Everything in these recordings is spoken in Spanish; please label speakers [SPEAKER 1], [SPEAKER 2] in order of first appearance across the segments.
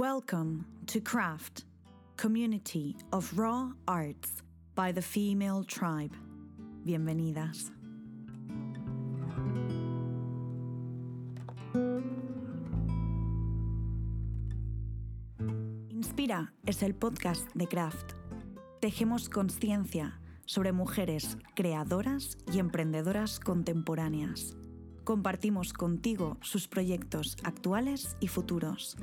[SPEAKER 1] Welcome to Craft, Community of Raw Arts by the Female Tribe. Bienvenidas. Inspira es el podcast de Craft. Tejemos conciencia sobre mujeres creadoras y emprendedoras contemporáneas. Compartimos contigo sus proyectos actuales y futuros.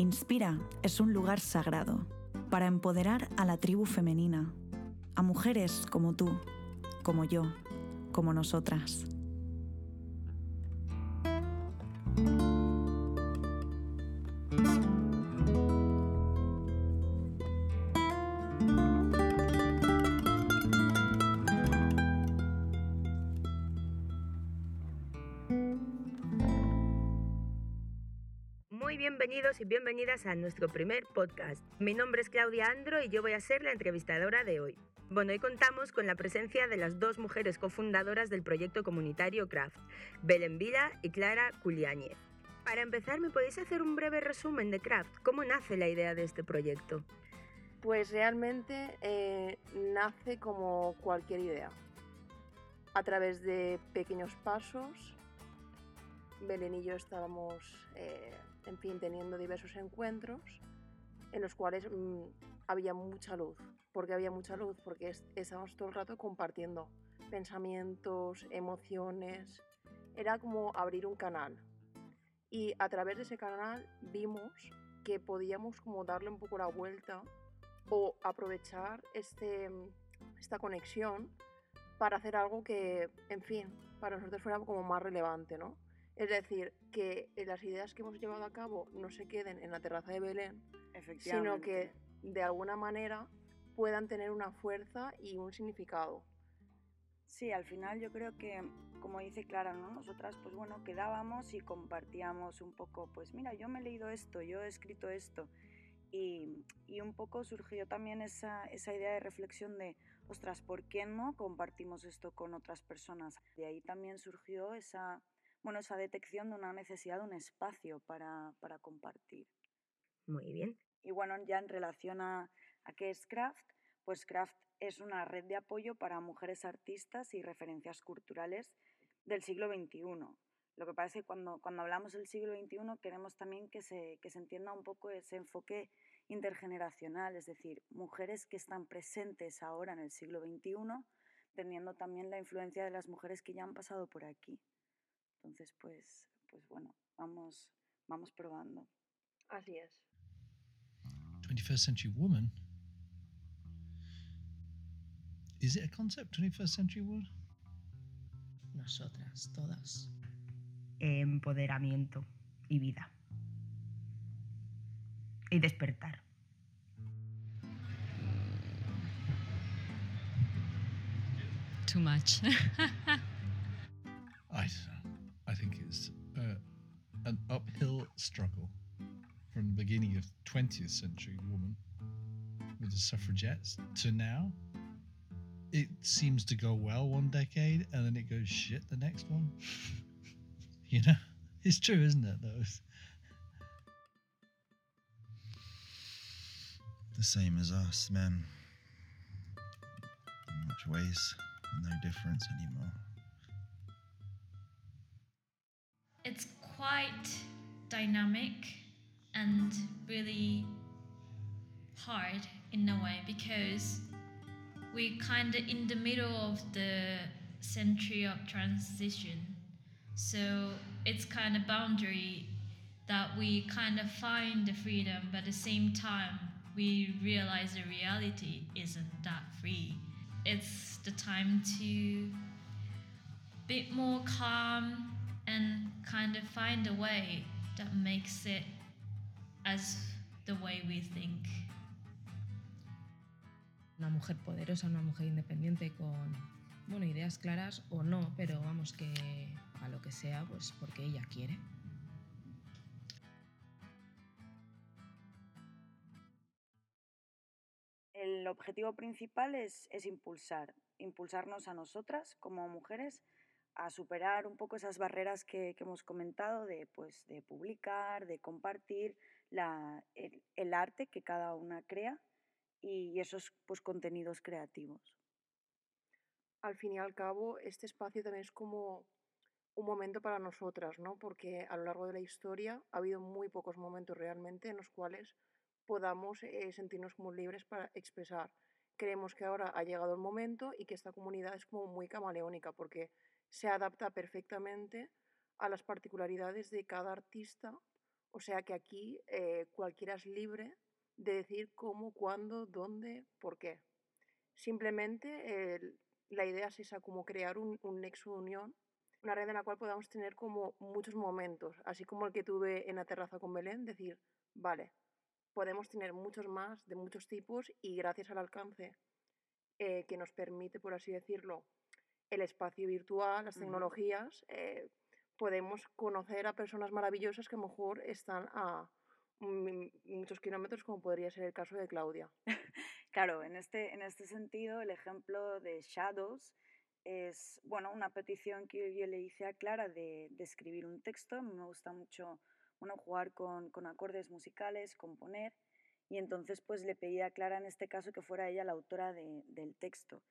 [SPEAKER 1] Inspira es un lugar sagrado para empoderar a la tribu femenina, a mujeres como tú, como yo, como nosotras.
[SPEAKER 2] Y bienvenidas a nuestro primer podcast. Mi nombre es Claudia Andro y yo voy a ser la entrevistadora de hoy. Bueno, hoy contamos con la presencia de las dos mujeres cofundadoras del proyecto comunitario Craft, Belén Vila y Clara Culiáñez. Para empezar, ¿me podéis hacer un breve resumen de Craft? ¿Cómo nace la idea de este proyecto?
[SPEAKER 3] Pues realmente eh, nace como cualquier idea, a través de pequeños pasos. Belén y yo estábamos, eh, en fin, teniendo diversos encuentros en los cuales mm, había mucha luz. ¿Por qué había mucha luz? Porque es- estábamos todo el rato compartiendo pensamientos, emociones. Era como abrir un canal. Y a través de ese canal vimos que podíamos como darle un poco la vuelta o aprovechar este, esta conexión para hacer algo que, en fin, para nosotros fuera como más relevante, ¿no? Es decir, que las ideas que hemos llevado a cabo no se queden en la terraza de Belén, sino que de alguna manera puedan tener una fuerza y un significado.
[SPEAKER 4] Sí, al final yo creo que, como dice Clara, ¿no? Nosotras, pues bueno, quedábamos y compartíamos un poco, pues mira, yo me he leído esto, yo he escrito esto. Y, y un poco surgió también esa, esa idea de reflexión de, ostras, ¿por qué no compartimos esto con otras personas? De ahí también surgió esa, bueno, esa detección de una necesidad de un espacio para, para compartir.
[SPEAKER 2] Muy bien.
[SPEAKER 4] Y bueno, ya en relación a, a qué es Craft, pues Craft es una red de apoyo para mujeres artistas y referencias culturales del siglo XXI. Lo que pasa es que cuando, cuando hablamos del siglo XXI queremos también que se, que se entienda un poco ese enfoque intergeneracional, es decir, mujeres que están presentes ahora en el siglo XXI, teniendo también la influencia de las mujeres que ya han pasado por aquí. Entonces, pues, pues bueno, vamos, vamos probando.
[SPEAKER 3] Así es.
[SPEAKER 5] 21st century woman. Is it a concept, 21st century woman?
[SPEAKER 6] Nosotras, todas.
[SPEAKER 2] Empoderamiento y vida. Y despertar.
[SPEAKER 6] Too much.
[SPEAKER 5] I don't know. I think it's uh, an uphill struggle from the beginning of 20th century woman with the suffragettes to now. It seems to go well one decade and then it goes shit the next one. you know? It's true, isn't it, though?
[SPEAKER 7] the same as us, men. In much ways, no difference anymore.
[SPEAKER 8] Quite dynamic and really hard in a way because we're kind of in the middle of the century of transition. So it's kind of boundary that we kind of find the freedom but at the same time we realize the reality isn't that free. It's the time to bit more calm and kind of find a way that makes it as the way we think.
[SPEAKER 6] Una mujer poderosa, una mujer independiente con, bueno, ideas claras o no, pero vamos que a lo que sea, pues porque ella quiere.
[SPEAKER 4] El objetivo principal es, es impulsar, impulsarnos a nosotras como mujeres a superar un poco esas barreras que, hemos comentado de, pues, de publicar, de compartir, la, el, el arte que cada una crea y esos pues, contenidos creativos.
[SPEAKER 3] Al fin y al cabo, este espacio también es como un momento para nosotras, ¿no? Porque a lo largo de la historia ha habido muy pocos momentos realmente en los cuales podamos eh, sentirnos como libres para expresar. Creemos que ahora ha llegado el momento y que esta comunidad es como muy camaleónica porque se adapta perfectamente a las particularidades de cada artista. O sea que aquí eh, cualquiera es libre de decir cómo, cuándo, dónde, por qué. Simplemente la idea es esa, como crear un, un nexo de unión una red en la cual podamos tener como muchos momentos, así como el que tuve en la terraza con Belén, decir, vale, podemos tener muchos más de muchos tipos y gracias al alcance eh, que nos permite, por así decirlo, el espacio virtual, las tecnologías, eh, podemos conocer a personas maravillosas que a lo mejor están a muchos kilómetros, como podría ser el caso de Claudia.
[SPEAKER 4] claro, en este, en este sentido, el ejemplo de Shadows es bueno, una petición que yo le hice a Clara de, de escribir un texto. me gusta mucho bueno, jugar con, con, acordes musicales, componer. Y entonces pues le pedí a Clara en este caso que fuera ella la autora de, del texto.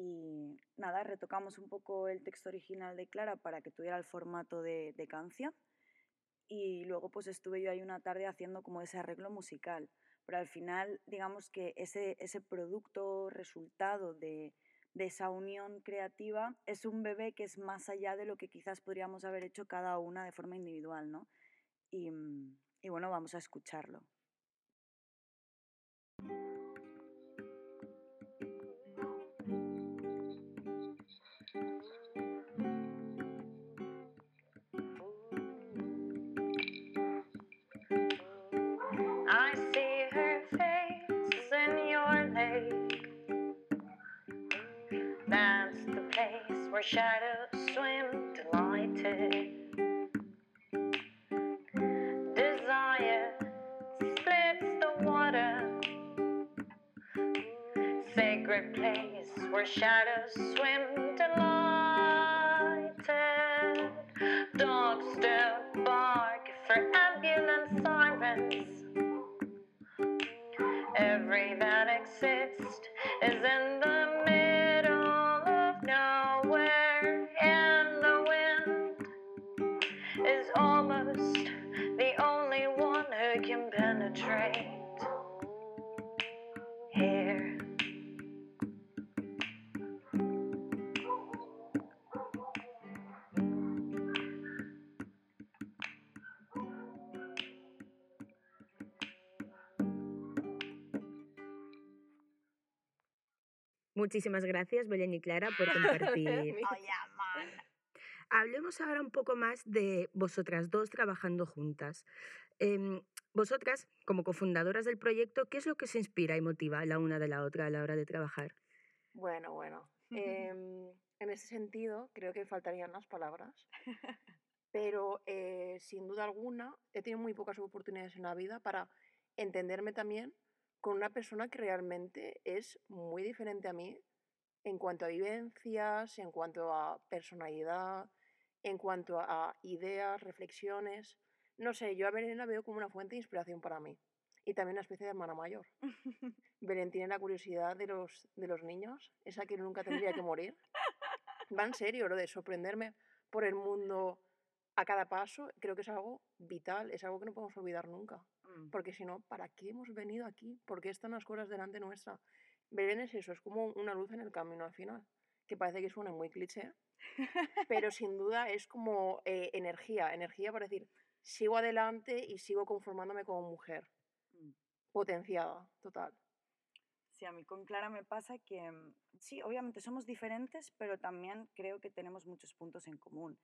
[SPEAKER 4] Y nada, retocamos un poco el texto original de Clara para que tuviera el formato de, de canción. Y luego pues estuve yo ahí una tarde haciendo como ese arreglo musical. Pero al final, digamos que ese, ese producto resultado de, esa unión creativa es un bebé que es más allá de lo que quizás podríamos haber hecho cada una de forma individual, ¿no? Y bueno, vamos a escucharlo.
[SPEAKER 9] Sacred place where shadows swim delighted. Dogs still bark for ambulance sirens. Every that exists is in the
[SPEAKER 2] Muchísimas gracias, Belén y Clara, por compartir. Hablemos ahora un poco más de vosotras dos trabajando juntas. Em, vosotras, como cofundadoras del proyecto, ¿qué es lo que se inspira y motiva la una de la otra a la hora de trabajar?
[SPEAKER 3] Bueno, bueno. Em, en ese sentido, creo que faltarían las palabras. Pero eh, sin duda alguna, he tenido muy pocas oportunidades en la vida para entenderme también con una persona que realmente es muy diferente a mí en cuanto a vivencias, en cuanto a personalidad, en cuanto a ideas, reflexiones. No sé, yo a Belén la veo como una fuente de inspiración para mí. Y también una especie de hermana mayor. Belén tiene la curiosidad de los, de los niños, esa que nunca tendría que morir. Va en serio lo de sorprenderme por el mundo a cada paso, creo que es algo vital, es algo que no podemos olvidar nunca. Mm. Porque si no, ¿para qué hemos venido aquí? ¿Por qué están las cosas delante nuestra? Belén es eso, es como una luz en el camino al final, que parece que suena muy cliché, pero sin duda es como eh, energía, energía para decir, sigo adelante y sigo conformándome como mujer, mm. potenciada, total.
[SPEAKER 4] Sí, a mí con Clara me pasa que, mm, sí, obviamente somos diferentes, pero también creo que tenemos muchos puntos en común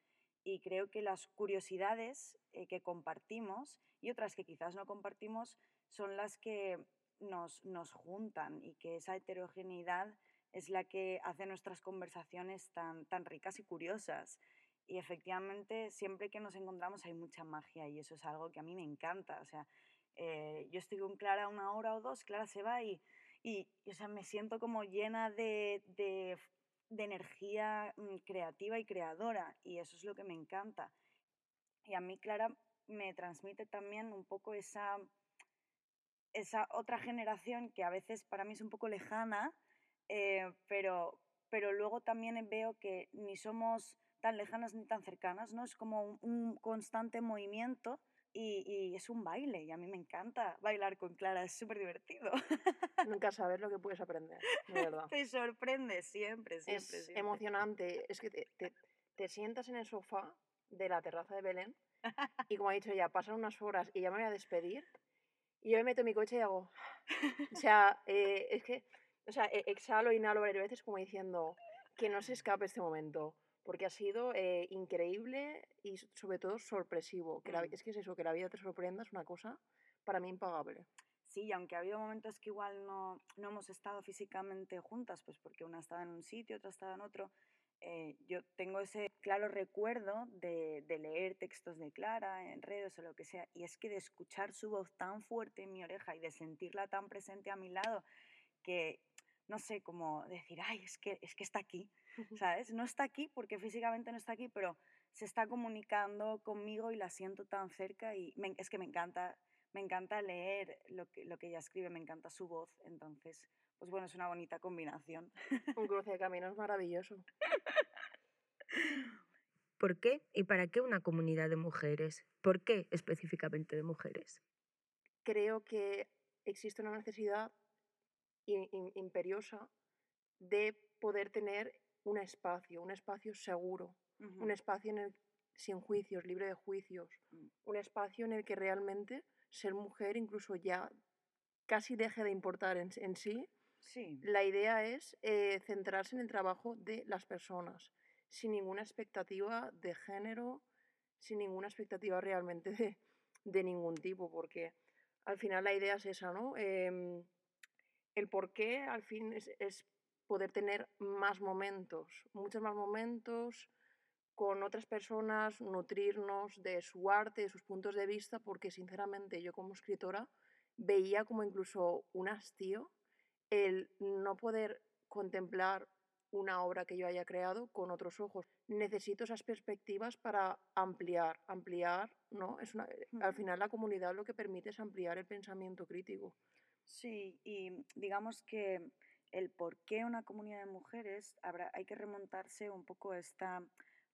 [SPEAKER 4] y creo que las curiosidades eh, que compartimos y otras que quizás no compartimos son las que nos, nos juntan y que esa heterogeneidad es la que hace nuestras conversaciones tan, tan ricas y curiosas. Y efectivamente, siempre que nos encontramos hay mucha magia y eso es algo que a mí me encanta. O sea, eh, yo estoy con Clara una hora o dos, Clara se va y, y, sea, me siento como llena de de energía mm, creativa y creadora y eso es lo que me encanta. Y a mí, Clara, me transmite también un poco esa, esa otra generación que a veces para mí es un poco lejana, eh, pero, pero luego también veo que ni somos tan lejanas ni tan cercanas, ¿no? Es como un, un constante movimiento y, y, es un baile y a mí me encanta bailar con Clara, es súper divertido.
[SPEAKER 3] Nunca sabes lo que puedes aprender, de verdad.
[SPEAKER 4] Te sorprende siempre, siempre.
[SPEAKER 3] Es
[SPEAKER 4] siempre.
[SPEAKER 3] emocionante, es que te, te, te sientas en el sofá de la terraza de Belén y como ha dicho ella, pasan unas horas y ya me voy a despedir y yo me meto en mi coche y hago, o sea, eh, es que, o sea, e- exhalo, inhalo varias veces como diciendo que no se escape este momento, porque ha sido eh, increíble y sobre todo sorpresivo. Que la
[SPEAKER 4] Mm.
[SPEAKER 3] es que es eso, que la vida te sorprenda es una cosa para mí impagable.
[SPEAKER 4] Sí, y aunque ha habido momentos que igual no, no hemos estado físicamente juntas, pues porque una estaba en un sitio, otra estaba en otro, eh, yo tengo ese claro recuerdo de, de leer textos de Clara en redes o lo que sea, y es que de escuchar su voz tan fuerte en mi oreja y de sentirla tan presente a mi lado, que no sé, como decir, ay, es que, es que está aquí, ¿sabes? No está aquí porque físicamente no está aquí, pero se está comunicando conmigo y la siento tan cerca y me- es que me encanta, me encanta leer lo que, lo que ella escribe, me encanta su voz, entonces, pues bueno, es una bonita combinación.
[SPEAKER 3] Un cruce de caminos maravilloso.
[SPEAKER 2] ¿Por qué y para qué una comunidad de mujeres? ¿Por qué específicamente de mujeres?
[SPEAKER 3] Creo que existe una necesidad imperiosa de poder tener un espacio, un espacio seguro, un espacio en el, sin juicios, libre de juicios,
[SPEAKER 4] Mm.
[SPEAKER 3] un espacio en el que realmente ser mujer incluso ya casi deje de importar en, en sí.
[SPEAKER 4] Sí,
[SPEAKER 3] La idea es eh, centrarse en el trabajo de las personas, sin ninguna expectativa de género, sin ninguna expectativa realmente de, de ningún tipo, porque al final la idea es esa, ¿no? Em, el por qué al fin es, es poder tener más momentos, muchos más momentos con otras personas, nutrirnos de su arte, de sus puntos de vista, porque sinceramente yo como escritora veía como incluso un hastío el no poder contemplar una obra que yo haya creado con otros ojos. Necesito esas perspectivas para ampliar, ampliar, ¿no? Es una, al final la comunidad lo que permite es ampliar el pensamiento crítico.
[SPEAKER 4] Sí, y digamos que el por qué una comunidad de mujeres, habrá, hay que remontarse un poco a esta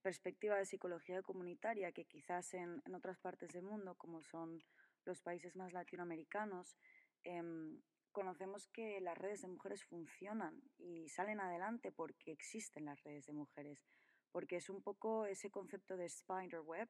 [SPEAKER 4] perspectiva de psicología comunitaria que quizás en, en otras partes del mundo, como son los países más latinoamericanos, em, conocemos que las redes de mujeres funcionan y salen adelante porque existen las redes de mujeres, porque es un poco ese concepto de spider web,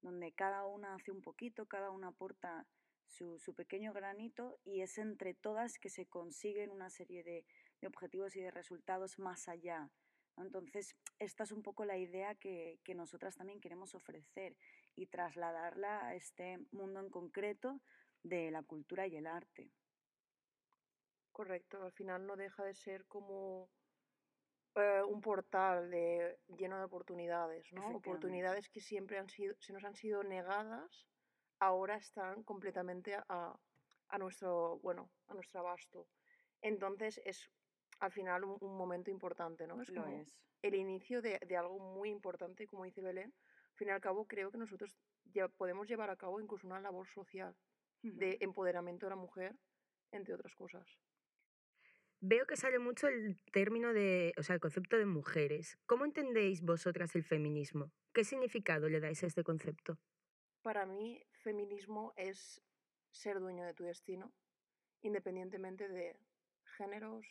[SPEAKER 4] donde cada una hace un poquito, cada una aporta su, su pequeño granito y es entre todas que se consiguen una serie de, de objetivos y de resultados más allá. Entonces, esta es un poco la idea que, que nosotras también queremos ofrecer y trasladarla a este mundo en concreto de la cultura y el arte.
[SPEAKER 3] Correcto, al final no deja de ser como eh, un portal de, lleno de oportunidades, ¿no? Oportunidades que siempre han sido, se nos han sido negadas, ahora están completamente a, a nuestro, bueno, a nuestro abasto. Entonces es al final un, un momento importante, ¿no? Es
[SPEAKER 4] Lo
[SPEAKER 3] como
[SPEAKER 4] es.
[SPEAKER 3] el inicio de, de algo muy importante, como dice Belén. Al fin y al cabo, creo que nosotros ya podemos llevar a cabo incluso una labor social de empoderamiento de la mujer, entre otras cosas.
[SPEAKER 2] Veo que sale mucho el término de, o sea, el concepto de mujeres. ¿Cómo entendéis vosotras el feminismo? ¿Qué significado le dais a este concepto?
[SPEAKER 3] Para mí, feminismo es ser dueño de tu destino, independientemente de géneros,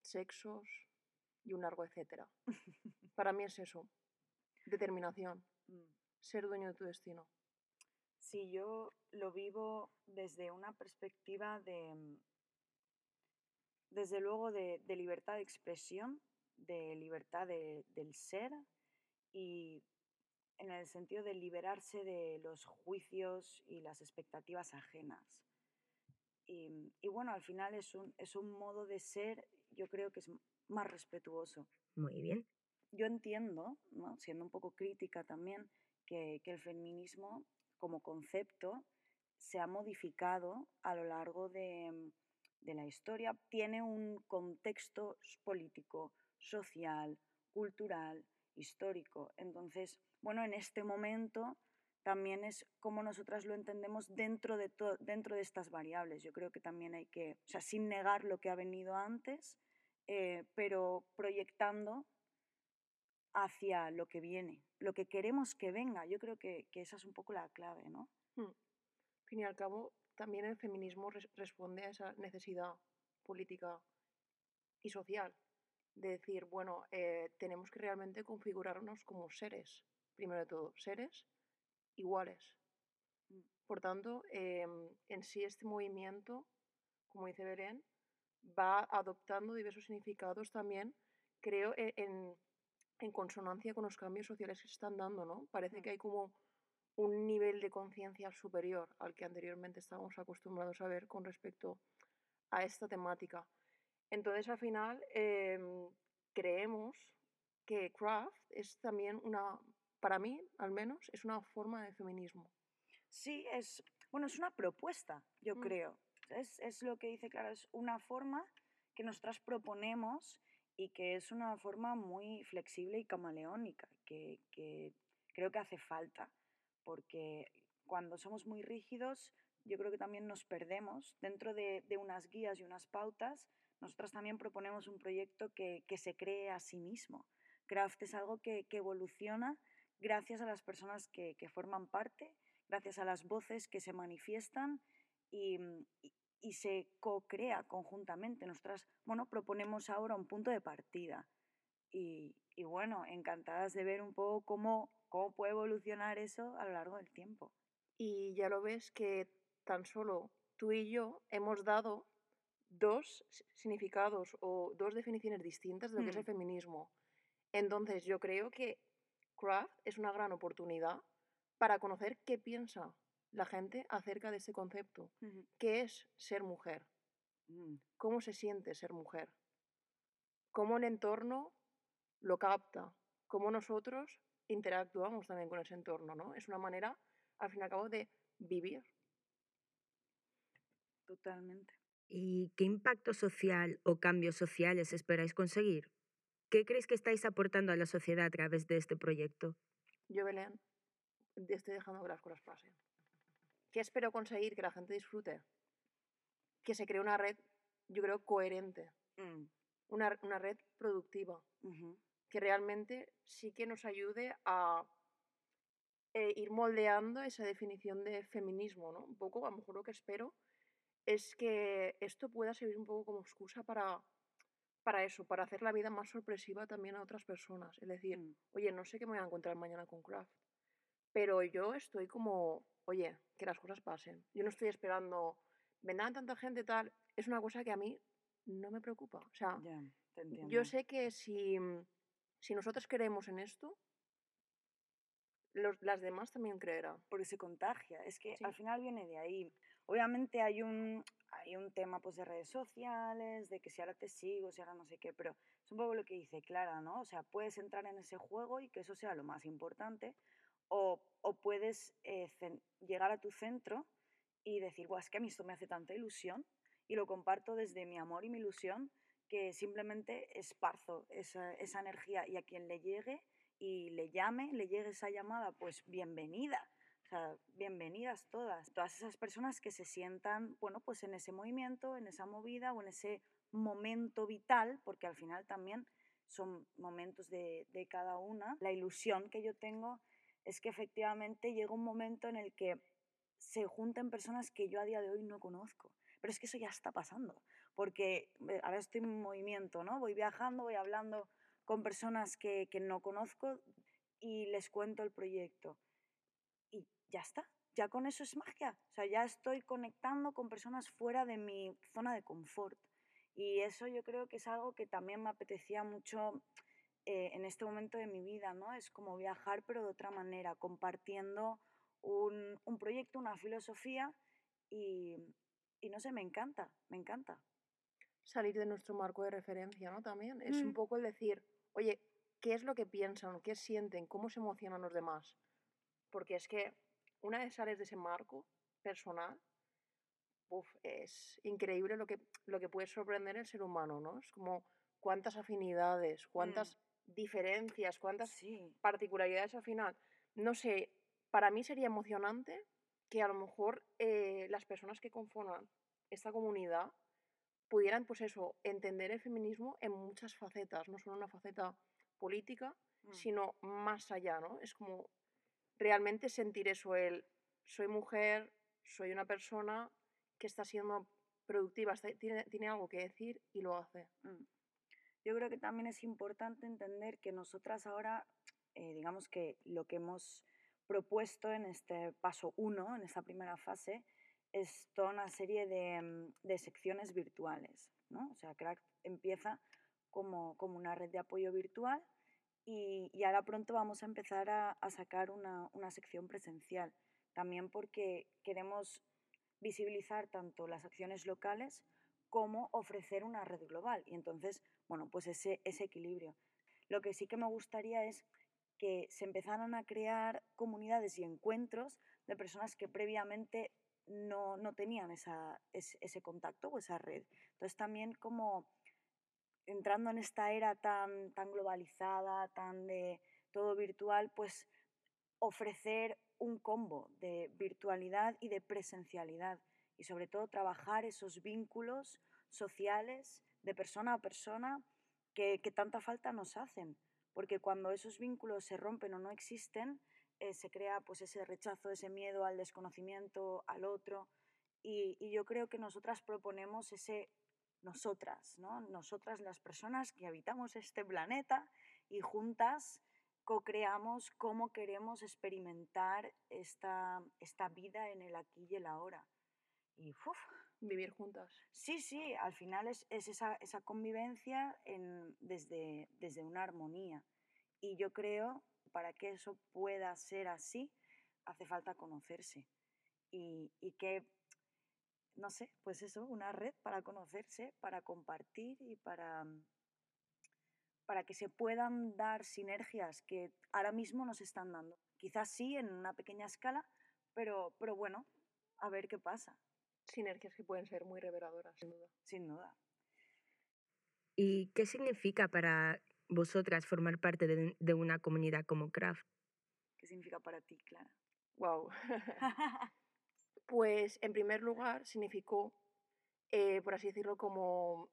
[SPEAKER 3] sexos y un largo etcétera. Para mí es eso, determinación,
[SPEAKER 4] Mm.
[SPEAKER 3] ser dueño de tu destino.
[SPEAKER 4] Sí, yo lo vivo desde una perspectiva de, mm, desde luego, de, de libertad de expresión, de libertad de- del ser y en el sentido de liberarse de los juicios y las expectativas ajenas. Y, y bueno, al final es un, es un modo de ser, yo creo que es más respetuoso.
[SPEAKER 2] Muy bien.
[SPEAKER 4] Yo entiendo, ¿no? siendo un poco crítica también, que, que el feminismo como concepto se ha modificado a lo largo de, mm, de la historia. Tiene un contexto político, social, cultural, histórico. Entonces, bueno, en este momento también es cómo nosotras lo entendemos dentro de, dentro de estas variables. Yo creo que también hay que, o sea, sin negar lo que ha venido antes, eh, pero proyectando hacia lo que viene, lo que queremos que venga. Yo creo que, esa es un poco la clave, ¿no?
[SPEAKER 3] Mm. Al fin y al cabo, también el feminismo res- responde a esa necesidad política y social de decir, bueno, eh, tenemos que realmente configurarnos como seres, primero de todo, seres iguales.
[SPEAKER 4] Mm.
[SPEAKER 3] Por tanto, em, en sí este movimiento, como dice Belén, va adoptando diversos significados también, creo, e- en, en consonancia con los cambios sociales que se están dando, ¿no? Parece
[SPEAKER 4] Mm.
[SPEAKER 3] que hay como un nivel de conciencia superior al que anteriormente estábamos acostumbrados a ver con respecto a esta temática. Entonces, al final, em, creemos que craft es también una, para mí al menos, es una forma de feminismo.
[SPEAKER 4] Sí, es, bueno, es una propuesta, yo
[SPEAKER 3] Mm.
[SPEAKER 4] creo. Es, es lo que dice, claro, es una forma que nosotras proponemos y que es una forma muy flexible y camaleónica, que, que creo que hace falta, porque cuando somos muy rígidos, yo creo que también nos perdemos dentro de, de unas guías y unas pautas. Nosotras también proponemos un proyecto que, que se cree a sí mismo. Craft es algo que, que evoluciona gracias a las personas que, que forman parte, gracias a las voces que se manifiestan y, mm, y- y se co-crea conjuntamente. Nosotras, bueno, proponemos ahora un punto de partida y, y bueno, encantadas de ver un poco cómo, cómo puede evolucionar eso a lo largo del tiempo.
[SPEAKER 3] Y ya lo ves que tan solo tú y yo hemos dado dos si- significados o dos definiciones distintas de lo que es el
[SPEAKER 4] Hmm.
[SPEAKER 3] feminismo. Entonces, yo creo que craft es una gran oportunidad para conocer qué piensa la gente acerca de este concepto. ¿Qué es ser mujer?
[SPEAKER 4] Mm,
[SPEAKER 3] ¿Cómo se siente ser mujer? ¿Cómo el entorno lo capta? ¿Cómo nosotros interactuamos también con ese entorno? ¿no? Es una manera, al fin y al cabo, de vivir.
[SPEAKER 4] Totalmente.
[SPEAKER 2] ¿Y qué impacto social o cambios sociales esperáis conseguir? ¿Qué creéis que estáis aportando a la sociedad a través de este proyecto?
[SPEAKER 3] Yo, Belén, estoy dejando que las cosas pasen. ¿Qué espero conseguir? Que la gente disfrute. Que se cree una red, yo creo, coherente.
[SPEAKER 4] Mm,
[SPEAKER 3] Una, una red productiva. Que realmente sí que nos ayude a eh, ir moldeando esa definición de feminismo, ¿no? Un poco, a lo mejor lo que espero es que esto pueda servir un poco como excusa para, para eso, para hacer la vida más sorpresiva también a otras personas. Es decir,
[SPEAKER 4] mm.
[SPEAKER 3] oye, no sé qué me voy a encontrar mañana con Craft, pero yo estoy como, oye, que las cosas pasen. Yo no estoy esperando, vendrán tanta gente tal. Es una cosa que a mí no me preocupa. O sea,
[SPEAKER 4] te
[SPEAKER 3] yo sé que si, si nosotros creemos en esto, los, las demás también creerán.
[SPEAKER 4] porque se contagia. Es que
[SPEAKER 3] Sí.
[SPEAKER 4] al final viene de ahí. Obviamente hay un, hay un tema pues, de redes sociales, de que si ahora te sigo, si ahora no sé qué, pero es un poco lo que dice Clara, ¿no? O sea, puedes entrar en ese juego y que eso sea lo más importante, o, o puedes eh, llegar a tu centro y decir, Buah, es que a mí esto me hace tanta ilusión y lo comparto desde mi amor y mi ilusión que simplemente esparzo esa, esa energía y a quien le llegue y le llame, le llegue esa llamada, pues bienvenida. Bienvenidas todas, todas esas personas que se sientan, bueno, pues en ese movimiento, en esa movida o en ese momento vital, porque al final también son momentos de, de cada una. La ilusión que yo tengo es que efectivamente llega un momento en el que se junten personas que yo a día de hoy no conozco. Pero es que eso ya está pasando, porque eh, ahora estoy en movimiento, ¿no? Voy viajando, voy hablando con personas que, que no conozco y les cuento el proyecto. Y ya está, ya con eso es magia. O sea, ya estoy conectando con personas fuera de mi zona de confort. Y eso yo creo que es algo que también me apetecía mucho eh, en este momento de mi vida, ¿no? Es como viajar, pero de otra manera, compartiendo un, un proyecto, una filosofía y, y no sé, me encanta, me encanta.
[SPEAKER 3] Salir de nuestro marco de referencia, ¿no? También es un
[SPEAKER 4] Mm.
[SPEAKER 3] poco el decir, oye, ¿qué es lo que piensan? ¿Qué sienten? ¿Cómo se emocionan los demás? Porque es que una vez sales de ese marco personal, uf, es increíble lo que, lo que puede sorprender el ser humano, ¿no? Es como cuántas afinidades, cuántas diferencias, cuántas
[SPEAKER 4] Sí,
[SPEAKER 3] particularidades al final. No sé, para mí sería emocionante que a lo mejor eh, las personas que conforman esta comunidad pudieran, pues eso, entender el feminismo en muchas facetas, no solo una faceta política,
[SPEAKER 4] Mm.
[SPEAKER 3] sino más allá, ¿no? Es como realmente sentir eso, el soy mujer, soy una persona que está siendo productiva, tiene, tiene algo que decir y lo hace.
[SPEAKER 4] Mm. Yo creo que también es importante entender que nosotras ahora, eh, digamos que lo que hemos propuesto en este paso 1, en esta primera fase, es toda una serie de, mm, de secciones virtuales. ¿no? O sea, Crack empieza como, como una red de apoyo virtual y, y ahora pronto vamos a empezar a, sacar una, una sección presencial. También porque queremos visibilizar tanto las acciones locales como ofrecer una red global. Y entonces, bueno, pues ese, ese equilibrio. Lo que sí que me gustaría es que se empezaran a crear comunidades y encuentros de personas que previamente no, no tenían ese, ese contacto o esa red. Entonces también como entrando en esta era tan, tan globalizada, tan de todo virtual, pues ofrecer un combo de virtualidad y de presencialidad y sobre todo trabajar esos vínculos sociales de persona a persona que, que tanta falta nos hacen, porque cuando esos vínculos se rompen o no existen, eh, se crea pues ese rechazo, ese miedo al desconocimiento, al otro, y, y yo creo que nosotras proponemos ese nosotras, ¿no? Nosotras las personas que habitamos este planeta y juntas co-creamos cómo queremos experimentar esta, esta vida en el aquí y el ahora. Y uf,
[SPEAKER 3] Vivir juntas.
[SPEAKER 4] sí, sí, al final es, es esa, esa convivencia en, desde, desde una armonía. Y yo creo, para que eso pueda ser así, hace falta conocerse. Y, y que, no sé, pues eso, una red para conocerse, para compartir y para, para que se puedan dar sinergias que ahora mismo nos están dando. Quizás sí en una pequeña escala, pero, pero bueno, a ver qué pasa,
[SPEAKER 3] Sinergias que pueden ser muy reveladoras, sin duda.
[SPEAKER 4] sin duda.
[SPEAKER 2] ¿Y qué significa para vosotras formar parte de, de una comunidad como Craft?
[SPEAKER 4] ¿Qué significa para ti, Clara?
[SPEAKER 3] Wow. Pues en primer lugar significó, eh, por así decirlo, como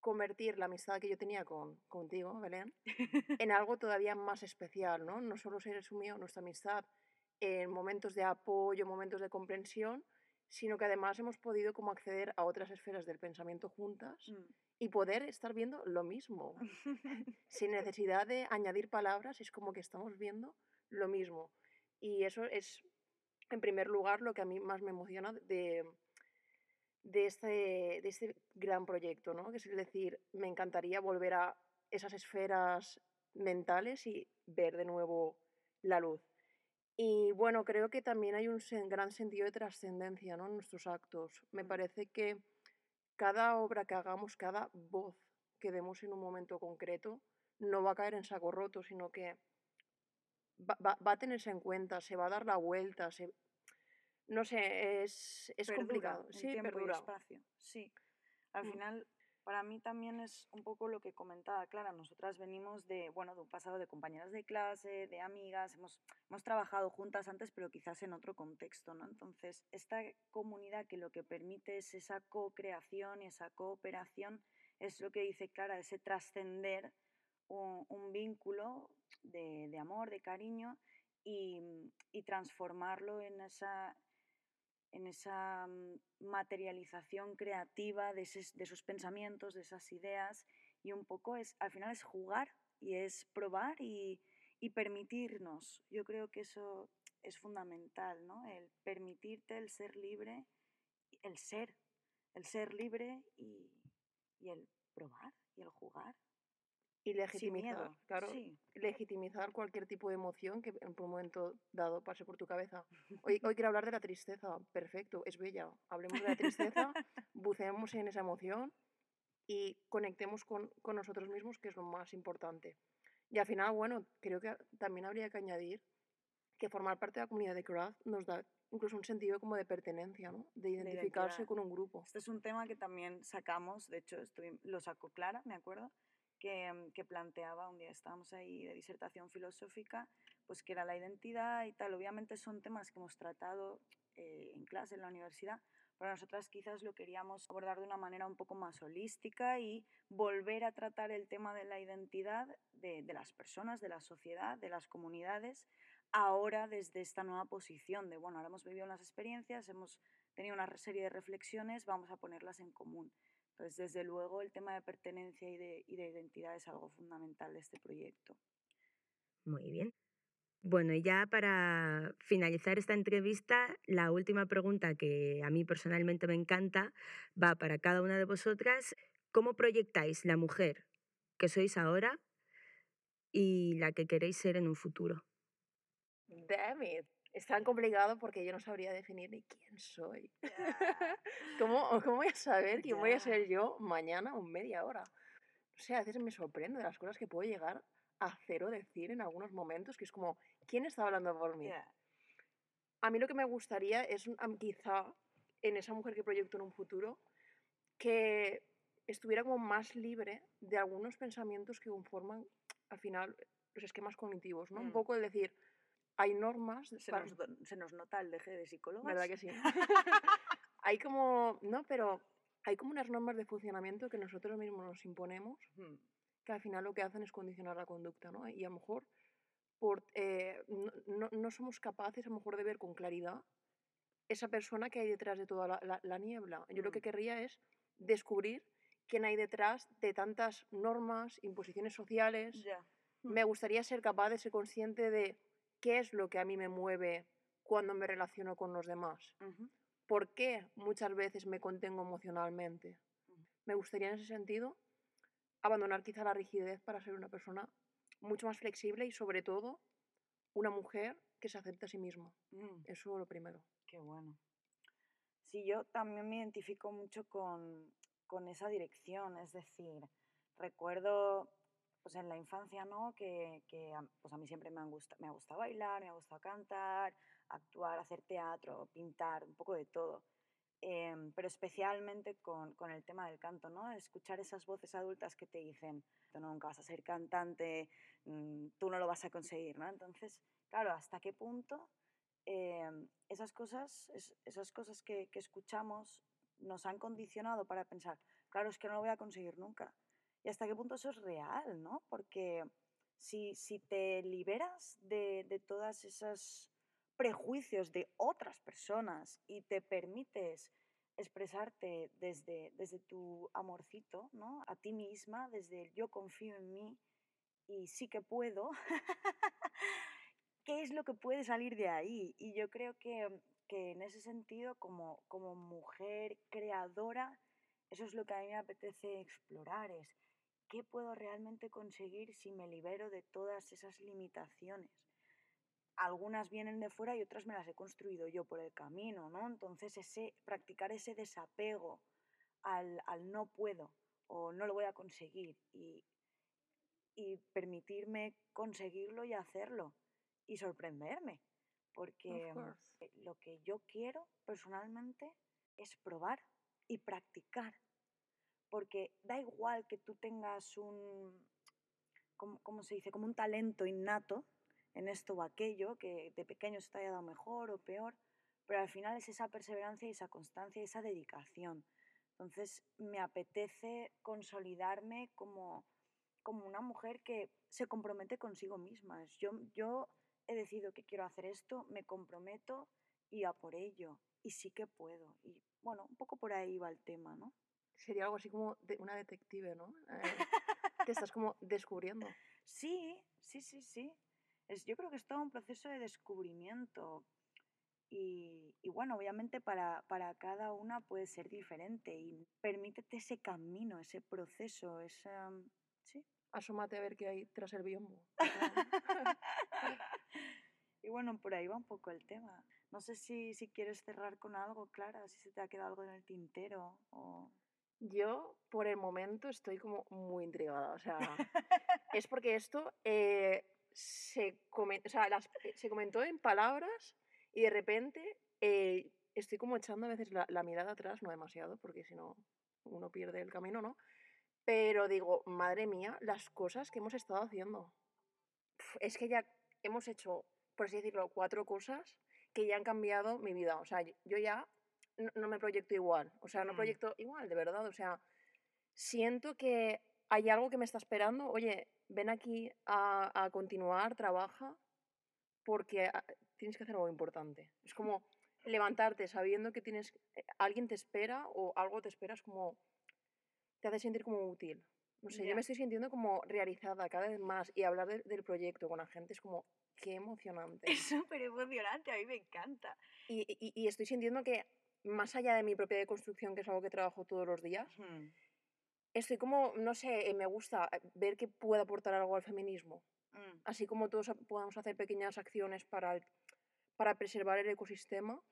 [SPEAKER 3] convertir la amistad que yo tenía con, contigo, Belén, en algo todavía más especial, ¿no? No solo se resumió nuestra amistad en momentos de apoyo, momentos de comprensión, sino que además hemos podido como acceder a otras esferas del pensamiento juntas
[SPEAKER 4] Mm.
[SPEAKER 3] y poder estar viendo lo mismo, sin necesidad de añadir palabras, es como que estamos viendo lo mismo. Y eso es, en primer lugar, lo que a mí más me emociona de, de, este, de este gran proyecto, ¿no? Que es decir, me encantaría volver a esas esferas mentales y ver de nuevo la luz. Y bueno, creo que también hay un gran sentido de trascendencia ¿no? en nuestros actos. Me
[SPEAKER 4] Mm.
[SPEAKER 3] parece que cada obra que hagamos, cada voz que demos en un momento concreto, no va a caer en saco roto, sino que va, va- va a tenerse en cuenta, se va a dar la vuelta, se... no sé, es, es
[SPEAKER 4] Perdura
[SPEAKER 3] complicado.
[SPEAKER 4] en
[SPEAKER 3] Sí,
[SPEAKER 4] tiempo
[SPEAKER 3] perdura.
[SPEAKER 4] y espacio. Sí. Al
[SPEAKER 3] Mm.
[SPEAKER 4] final, para mí también es un poco lo que comentaba Clara. Nosotras venimos de, bueno, de un pasado de compañeras de clase, de amigas, hemos, hemos trabajado juntas antes, pero quizás en otro contexto, ¿no? Entonces, esta comunidad que lo que permite es esa co-creación y esa cooperación, es lo que dice Clara, ese trascender un, vínculo de, amor, de cariño y, transformarlo en esa, en esa mm, materialización creativa de, esos- de esos pensamientos, de esas ideas, y un poco es, al final es jugar y es probar y, permitirnos. Yo creo que eso es fundamental, ¿no? El permitirte el ser libre, el ser, el ser libre y el probar y el jugar.
[SPEAKER 3] Y legitimizar, claro,
[SPEAKER 4] sí.
[SPEAKER 3] legitimizar cualquier tipo de emoción que en un momento dado pase por tu cabeza. Hoy, hoy quiero hablar de la tristeza, perfecto, es bella. Hablemos de la tristeza, buceemos en esa emoción y conectemos con, con nosotros mismos, que es lo más importante. Y al final, bueno, creo que también habría que añadir que formar parte de la comunidad de craft nos da incluso un sentido como de pertenencia, ¿no? De identificarse con un grupo.
[SPEAKER 4] Este es un tema que también sacamos, de hecho estoy- lo sacó Clara, me acuerdo, que, mm, que planteaba un día, estábamos ahí de disertación filosófica, pues que era la identidad y tal. Obviamente son temas que hemos tratado eh, en clase, en la universidad, pero nosotras quizás lo queríamos abordar de una manera un poco más holística y volver a tratar el tema de la identidad de, de las personas, de la sociedad, de las comunidades, ahora desde esta nueva posición de, bueno, ahora hemos vivido unas experiencias, hemos tenido una serie de reflexiones, vamos a ponerlas en común. Entonces, desde luego, el tema de pertenencia y de, y de identidad es algo fundamental de este proyecto.
[SPEAKER 2] Muy bien. Bueno, y ya para finalizar esta entrevista, la última pregunta que a mí personalmente me encanta va para cada una de vosotras. ¿Cómo proyectáis la mujer que sois ahora y la que queréis ser en un futuro?
[SPEAKER 3] Damn it. Es tan complicado porque yo no sabría definir ni quién soy. ¿Cómo, ¿Cómo voy a saber quién voy a ser yo mañana o media hora? O sea, a veces me sorprende de las cosas que puedo llegar a hacer o decir en algunos momentos, que es como, ¿quién está hablando por mí?
[SPEAKER 4] Ya.
[SPEAKER 3] A mí lo que me gustaría es un- quizá en esa mujer que proyecto en un futuro que estuviera como más libre de algunos pensamientos que conforman al final los esquemas cognitivos, ¿no? Un
[SPEAKER 4] Mm.
[SPEAKER 3] poco el decir, hay normas
[SPEAKER 4] Se
[SPEAKER 3] para-
[SPEAKER 4] nos, do- se nos nota el deje de psicólogas.
[SPEAKER 3] ¿Verdad que sí? hay como, no, pero hay como unas normas de funcionamiento que nosotros mismos nos imponemos que al final lo que hacen es condicionar la conducta, ¿no? Y a lo mejor por, eh, no, no- somos capaces a lo mejor de ver con claridad esa persona que hay detrás de toda la, la- la niebla. Yo lo que
[SPEAKER 4] Mm.
[SPEAKER 3] querría es descubrir quién hay detrás de tantas normas, imposiciones sociales.
[SPEAKER 4] Ya. Mm.
[SPEAKER 3] Me gustaría ser capaz de ser consciente de qué es lo que a mí me mueve cuando me relaciono con los demás. ¿Por qué muchas veces me contengo emocionalmente? Me gustaría en ese sentido abandonar quizá la rigidez para ser una persona mucho más flexible y sobre todo una mujer que se acepte a sí misma.
[SPEAKER 4] Mm.
[SPEAKER 3] Eso lo primero.
[SPEAKER 4] Qué bueno. Sí, yo también me identifico mucho con, con esa dirección, es decir, recuerdo pues en la infancia, ¿no? Que, que pues a mí siempre me, han gusta, me ha gustado bailar, me ha gustado cantar, actuar, hacer teatro, pintar, un poco de todo. Em, pero especialmente con, con el tema del canto, ¿no? Escuchar esas voces adultas que te dicen, tú nunca vas a ser cantante, mm, tú no lo vas a conseguir, ¿no? Entonces, claro, ¿hasta qué punto em, esas cosas, es- esas cosas que, que escuchamos nos han condicionado para pensar, claro, es que no lo voy a conseguir nunca. Y hasta qué punto eso es real, ¿no? Porque si, si te liberas de, de todas esas prejuicios de otras personas y te permites expresarte desde, desde tu amorcito, ¿no? A ti misma, desde el yo confío en mí y sí que puedo, ¿qué es lo que puede salir de ahí? Y yo creo que, que en ese sentido, como, como mujer creadora, eso es lo que a mí me apetece explorar, es qué puedo realmente conseguir si me libero de todas esas limitaciones. Algunas vienen de fuera y otras me las he construido yo por el camino, ¿no? Entonces, ese, practicar ese desapego al, al no puedo o no lo voy a conseguir y, y permitirme conseguirlo y hacerlo y sorprenderme. Porque mm, eh, lo que yo quiero personalmente es probar y practicar. Porque da igual que tú tengas un, ¿cómo, se dice? Como un talento innato en esto o aquello, que de pequeño se te haya dado mejor o peor, pero al final es esa perseverancia y esa constancia y esa dedicación. Entonces me apetece consolidarme como, como una mujer que se compromete consigo misma. Yo, yo he decidido que quiero hacer esto, me comprometo y a por ello. Y sí que puedo. Y bueno, un poco por ahí va el tema, ¿no?
[SPEAKER 3] Sería algo así como de una detective, ¿no? Eh, te estás como descubriendo.
[SPEAKER 4] Sí, sí, sí, sí. Es, yo creo que es todo un proceso de descubrimiento. Y, y bueno, obviamente para, para cada una puede ser diferente. Y permítete ese camino, ese proceso, esa... Sí.
[SPEAKER 3] Asómate a ver qué hay tras el biombo.
[SPEAKER 4] y bueno, por ahí va un poco el tema. No sé si, si quieres cerrar con algo, Clara, si se te ha quedado algo en el tintero o...
[SPEAKER 3] Yo, por el momento, estoy como muy intrigada. O sea, es porque esto eh, se, come- o sea, las- eh, se comentó en palabras y de repente eh, estoy como echando a veces la, la mirada atrás, no demasiado, porque si no uno pierde el camino, ¿no? Pero digo, madre mía, las cosas que hemos estado haciendo. Es que ya hemos hecho, por así decirlo, cuatro cosas que ya han cambiado mi vida. O sea, yo ya no, no me proyecto igual. O sea, no
[SPEAKER 4] Mm.
[SPEAKER 3] proyecto igual, de verdad. O sea, siento que hay algo que me está esperando. Oye, ven aquí a, a continuar, trabaja, porque ah, tienes que hacer algo importante. Es como levantarte sabiendo que tienes, eh, alguien te espera o algo te espera, es como, te hace sentir como útil. No sé, yo
[SPEAKER 4] Ya.
[SPEAKER 3] me estoy sintiendo como realizada cada vez más y hablar del- del proyecto con la gente es como, qué emocionante.
[SPEAKER 4] Es súper emocionante, a mí me encanta.
[SPEAKER 3] Y, y- y estoy sintiendo que más allá de mi propia deconstrucción, que es algo que trabajo todos los días,
[SPEAKER 4] Hmm,
[SPEAKER 3] estoy como, no sé, eh, me gusta eh, ver que puede aportar algo al feminismo.
[SPEAKER 4] mm,
[SPEAKER 3] Así como todos podamos hacer pequeñas acciones para, el- para preservar el ecosistema,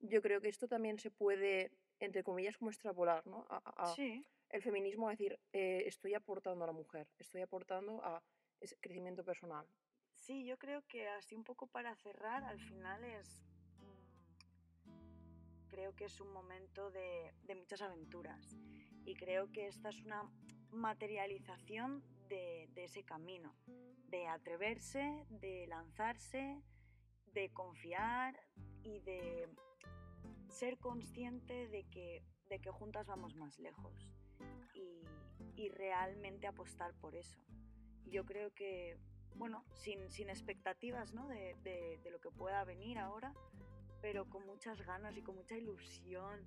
[SPEAKER 3] yo creo que esto también se puede, entre comillas, como extrapolar, ¿no? A, a- a
[SPEAKER 4] Sí,
[SPEAKER 3] el feminismo, a decir, eh, estoy aportando a la mujer, estoy aportando a ese crecimiento personal.
[SPEAKER 4] sí, yo creo que así un poco para cerrar, al final es... Creo que es un momento de, de muchas aventuras y creo que esta es una materialización de, de ese camino, de atreverse, de lanzarse, de confiar y de ser consciente de que, de que juntas vamos más lejos y, y realmente apostar por eso. Yo creo que, bueno, sin, sin expectativas ¿no? de, de- de lo que pueda venir ahora, pero con muchas ganas y con mucha ilusión.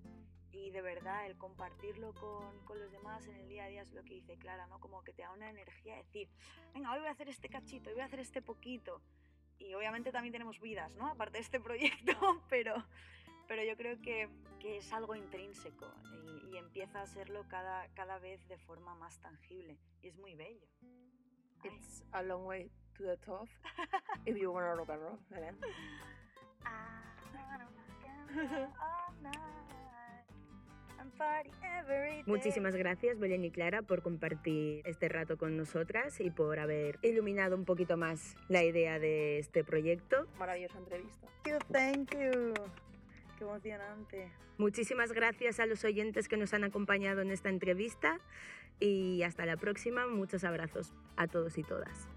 [SPEAKER 4] Y de verdad, el compartirlo con, con los demás en el día a día es lo que dice Clara, ¿no? Como que te da una energía de decir, venga, hoy voy a hacer este cachito, hoy voy a hacer este poquito. Y obviamente también tenemos vidas, ¿no? Aparte de este proyecto, pero, pero yo creo que, que es algo intrínseco y, y empieza a serlo cada, cada vez de forma más tangible. Y es muy bello. Ay.
[SPEAKER 3] It's a long way to the top if you wanna rock and roll, Belén.
[SPEAKER 2] Muchísimas gracias, Belén y Clara, por compartir este rato con nosotras y por haber iluminado un poquito más la idea de este proyecto.
[SPEAKER 3] Maravillosa entrevista.
[SPEAKER 4] Thank you, thank you. Qué emocionante.
[SPEAKER 2] Muchísimas gracias a los oyentes que nos han acompañado en esta entrevista y hasta la próxima. Muchos abrazos a todos y todas.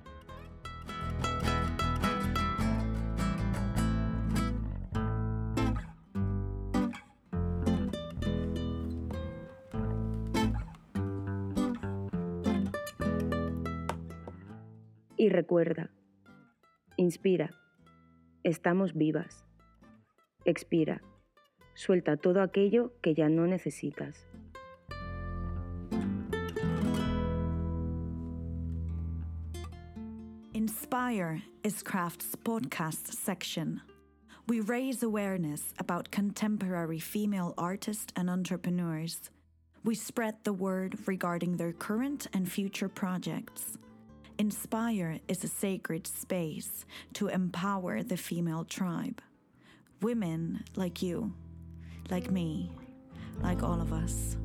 [SPEAKER 2] Recuerda, inspira, estamos vivas. Expira, suelta todo aquello que ya no necesitas.
[SPEAKER 1] Inspire is Craft's podcast section. We raise awareness about contemporary female artists and entrepreneurs. We spread the word regarding their current and future projects. Inspire is a sacred space to empower the female tribe. Women like you, like me, like all of us.